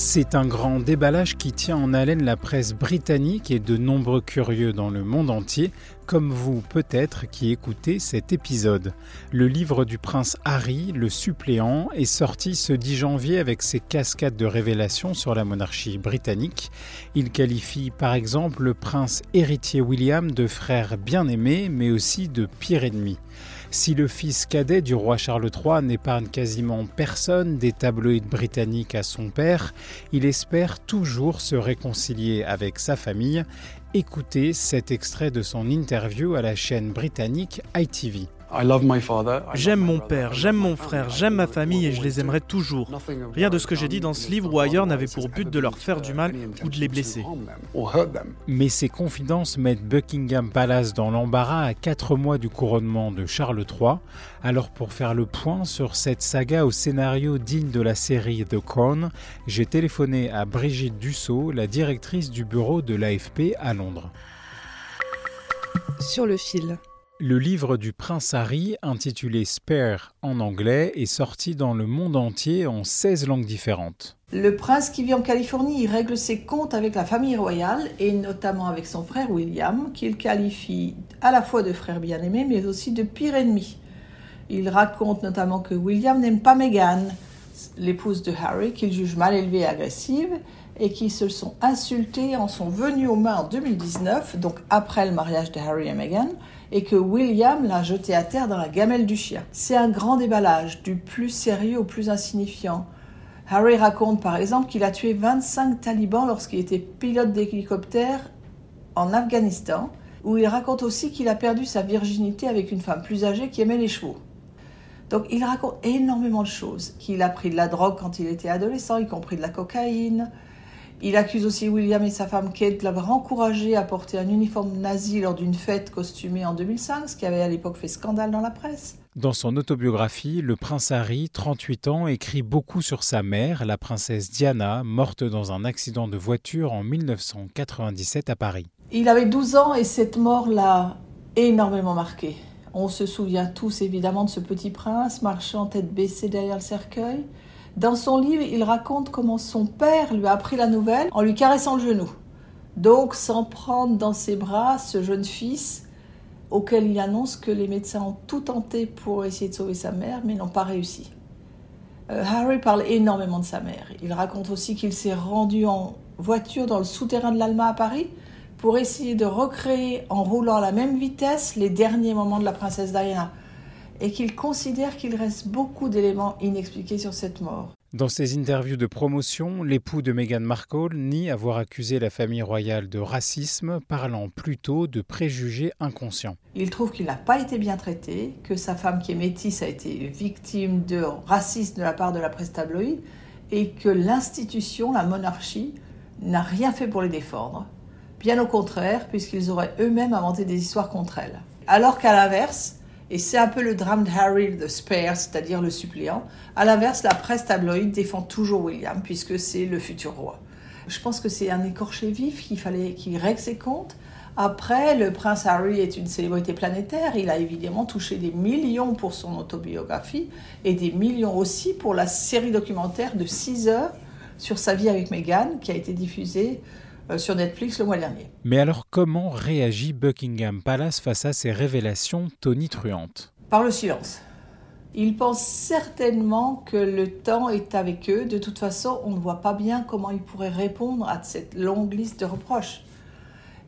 C'est un grand déballage qui tient en haleine la presse britannique et de nombreux curieux dans le monde entier, comme vous peut-être qui écoutez cet épisode. Le livre du prince Harry, Le suppléant, est sorti ce 10 janvier avec ses cascades de révélations sur la monarchie britannique. Il qualifie par exemple le prince héritier William de frère bien-aimé, mais aussi de pire ennemi. Si le fils cadet du roi Charles III n'épargne quasiment personne des tabloïds britanniques à son père, il espère toujours se réconcilier avec sa famille. Écoutez cet extrait de son interview à la chaîne britannique ITV. J'aime mon père, j'aime mon frère, j'aime ma famille et je les aimerai toujours. Rien de ce que j'ai dit dans ce livre ou ailleurs n'avait pour but de leur faire du mal ou de les blesser. Mais ces confidences mettent Buckingham Palace dans l'embarras à quatre mois du couronnement de Charles III. Alors pour faire le point sur cette saga au scénario digne de la série The Crown, j'ai téléphoné à Brigitte Dussault, la directrice du bureau de l'AFP à Londres. Sur le fil. Le livre du prince Harry, intitulé Spare en anglais, est sorti dans le monde entier en 16 langues différentes. Le prince qui vit en Californie il règle ses comptes avec la famille royale et notamment avec son frère William, qu'il qualifie à la fois de frère bien-aimé mais aussi de pire ennemi. Il raconte notamment que William n'aime pas Meghan, l'épouse de Harry, qu'il juge mal élevée et agressive, et qui se sont insultés en sont venus aux mains en 2019, donc après le mariage de Harry et Meghan, et que William l'a jeté à terre dans la gamelle du chien. C'est un grand déballage, du plus sérieux au plus insignifiant. Harry raconte par exemple qu'il a tué 25 talibans lorsqu'il était pilote d'hélicoptère en Afghanistan, où il raconte aussi qu'il a perdu sa virginité avec une femme plus âgée qui aimait les chevaux. Donc il raconte énormément de choses, qu'il a pris de la drogue quand il était adolescent, y compris de la cocaïne, il accuse aussi William et sa femme Kate de l'avoir encouragé à porter un uniforme nazi lors d'une fête costumée en 2005, ce qui avait à l'époque fait scandale dans la presse. Dans son autobiographie, le prince Harry, 38 ans, écrit beaucoup sur sa mère, la princesse Diana, morte dans un accident de voiture en 1997 à Paris. Il avait 12 ans et cette mort l'a énormément marqué. On se souvient tous évidemment de ce petit prince marchant tête baissée derrière le cercueil. Dans son livre, il raconte comment son père lui a appris la nouvelle en lui caressant le genou. Donc, sans prendre dans ses bras ce jeune fils auquel il annonce que les médecins ont tout tenté pour essayer de sauver sa mère, mais n'ont pas réussi. Euh, Harry parle énormément de sa mère. Il raconte aussi qu'il s'est rendu en voiture dans le souterrain de l'Alma à Paris pour essayer de recréer en roulant à la même vitesse les derniers moments de la princesse Diana et qu'il considère qu'il reste beaucoup d'éléments inexpliqués sur cette mort. Dans ses interviews de promotion, l'époux de Meghan Markle nie avoir accusé la famille royale de racisme, parlant plutôt de préjugés inconscients. Il trouve qu'il n'a pas été bien traité, que sa femme qui est métisse a été victime de racisme de la part de la presse tabloïde, et que l'institution, la monarchie, n'a rien fait pour les défendre. Bien au contraire, puisqu'ils auraient eux-mêmes inventé des histoires contre elle. Alors qu'à l'inverse, et c'est un peu le drame de Harry the Spare, c'est-à-dire le suppléant. À l'inverse, la presse tabloïde défend toujours William, puisque c'est le futur roi. Je pense que c'est un écorché vif qu'il fallait qu'il règle ses comptes. Après, le prince Harry est une célébrité planétaire. Il a évidemment touché des millions pour son autobiographie et des millions aussi pour la série documentaire de 6 heures sur sa vie avec Meghan qui a été diffusée sur Netflix le mois dernier. Mais alors comment réagit Buckingham Palace face à ces révélations tonitruantes? Par le silence. Ils pensent certainement que le temps est avec eux. De toute façon, on ne voit pas bien comment ils pourraient répondre à cette longue liste de reproches.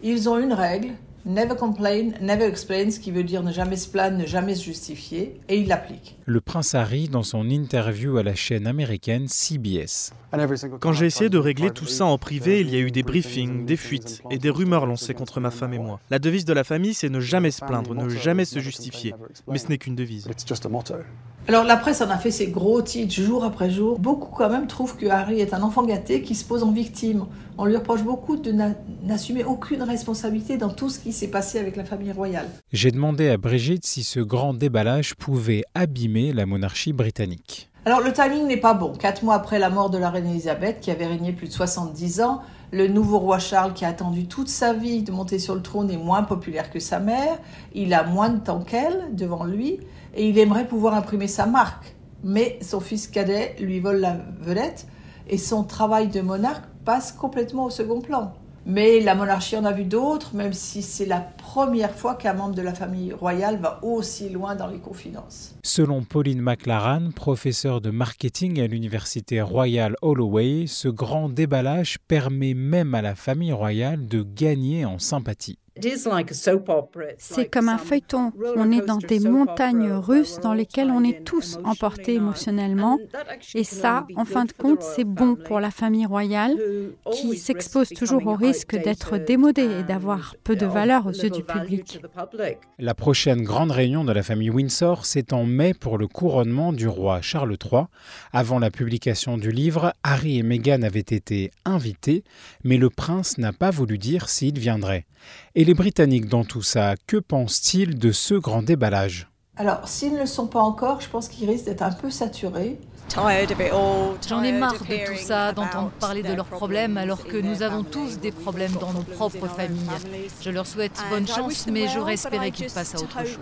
Ils ont une règle, Never complain, never explain, ce qui veut dire ne jamais se plaindre, ne jamais se justifier, et il l'applique. Le prince Harry dans son interview à la chaîne américaine CBS. Quand j'ai essayé de régler tout ça en privé, il y a eu des briefings, des fuites et des rumeurs lancées contre ma femme et moi. La devise de la famille, c'est ne jamais se plaindre, ne jamais se justifier. Mais ce n'est qu'une devise. Alors la presse en a fait ses gros titres jour après jour. Beaucoup quand même trouvent que Harry est un enfant gâté qui se pose en victime. On lui reproche beaucoup de n'assumer aucune responsabilité dans tout ce qui s'est passé avec la famille royale. J'ai demandé à Brigitte si ce grand déballage pouvait abîmer la monarchie britannique. Alors le timing n'est pas bon. Quatre mois après la mort de la reine Elisabeth, qui avait régné plus de 70 ans, Le nouveau roi Charles, qui a attendu toute sa vie de monter sur le trône, est moins populaire que sa mère. Il a moins de temps qu'elle devant lui et il aimerait pouvoir imprimer sa marque. Mais son fils cadet lui vole la vedette et son travail de monarque passe complètement au second plan. Mais la monarchie en a vu d'autres, même si c'est la première fois qu'un membre de la famille royale va aussi loin dans les confidences. Selon Pauline McLaren, professeure de marketing à l'université royale Holloway, ce grand déballage permet même à la famille royale de gagner en sympathie. C'est comme un feuilleton. On est dans des montagnes russes dans lesquelles on est tous emportés émotionnellement. Et ça, en fin de compte, c'est bon pour la famille royale qui s'expose toujours au risque d'être démodée et d'avoir peu de valeur aux yeux du public. La prochaine grande réunion de la famille Windsor, c'est en mai pour le couronnement du roi Charles III. Avant la publication du livre, Harry et Meghan avaient été invités, mais le prince n'a pas voulu dire s'il viendrait. Et les Britanniques dans tout ça, que pensent-ils de ce grand déballage? Alors, s'ils ne le sont pas encore, je pense qu'ils risquent d'être un peu saturés. J'en ai marre de tout ça, d'entendre parler de leurs problèmes alors que nous avons tous des problèmes dans nos propres familles. Je leur souhaite bonne chance, mais j'aurais espéré qu'ils passent à autre chose.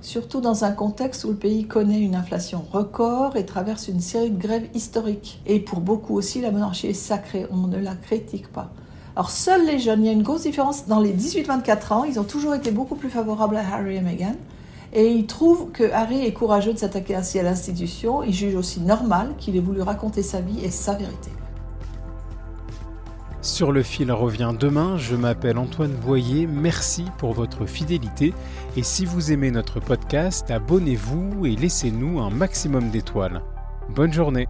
Surtout dans un contexte où le pays connaît une inflation record et traverse une série de grèves historiques. Et pour beaucoup aussi, la monarchie est sacrée, on ne la critique pas. Alors, seuls les jeunes, il y a une grosse différence. Dans les 18-24 ans, ils ont toujours été beaucoup plus favorables à Harry et Meghan. Et ils trouvent que Harry est courageux de s'attaquer ainsi à l'institution. Ils jugent aussi normal qu'il ait voulu raconter sa vie et sa vérité. Sur le fil revient demain. Je m'appelle Antoine Boyer. Merci pour votre fidélité. Et si vous aimez notre podcast, abonnez-vous et laissez-nous un maximum d'étoiles. Bonne journée.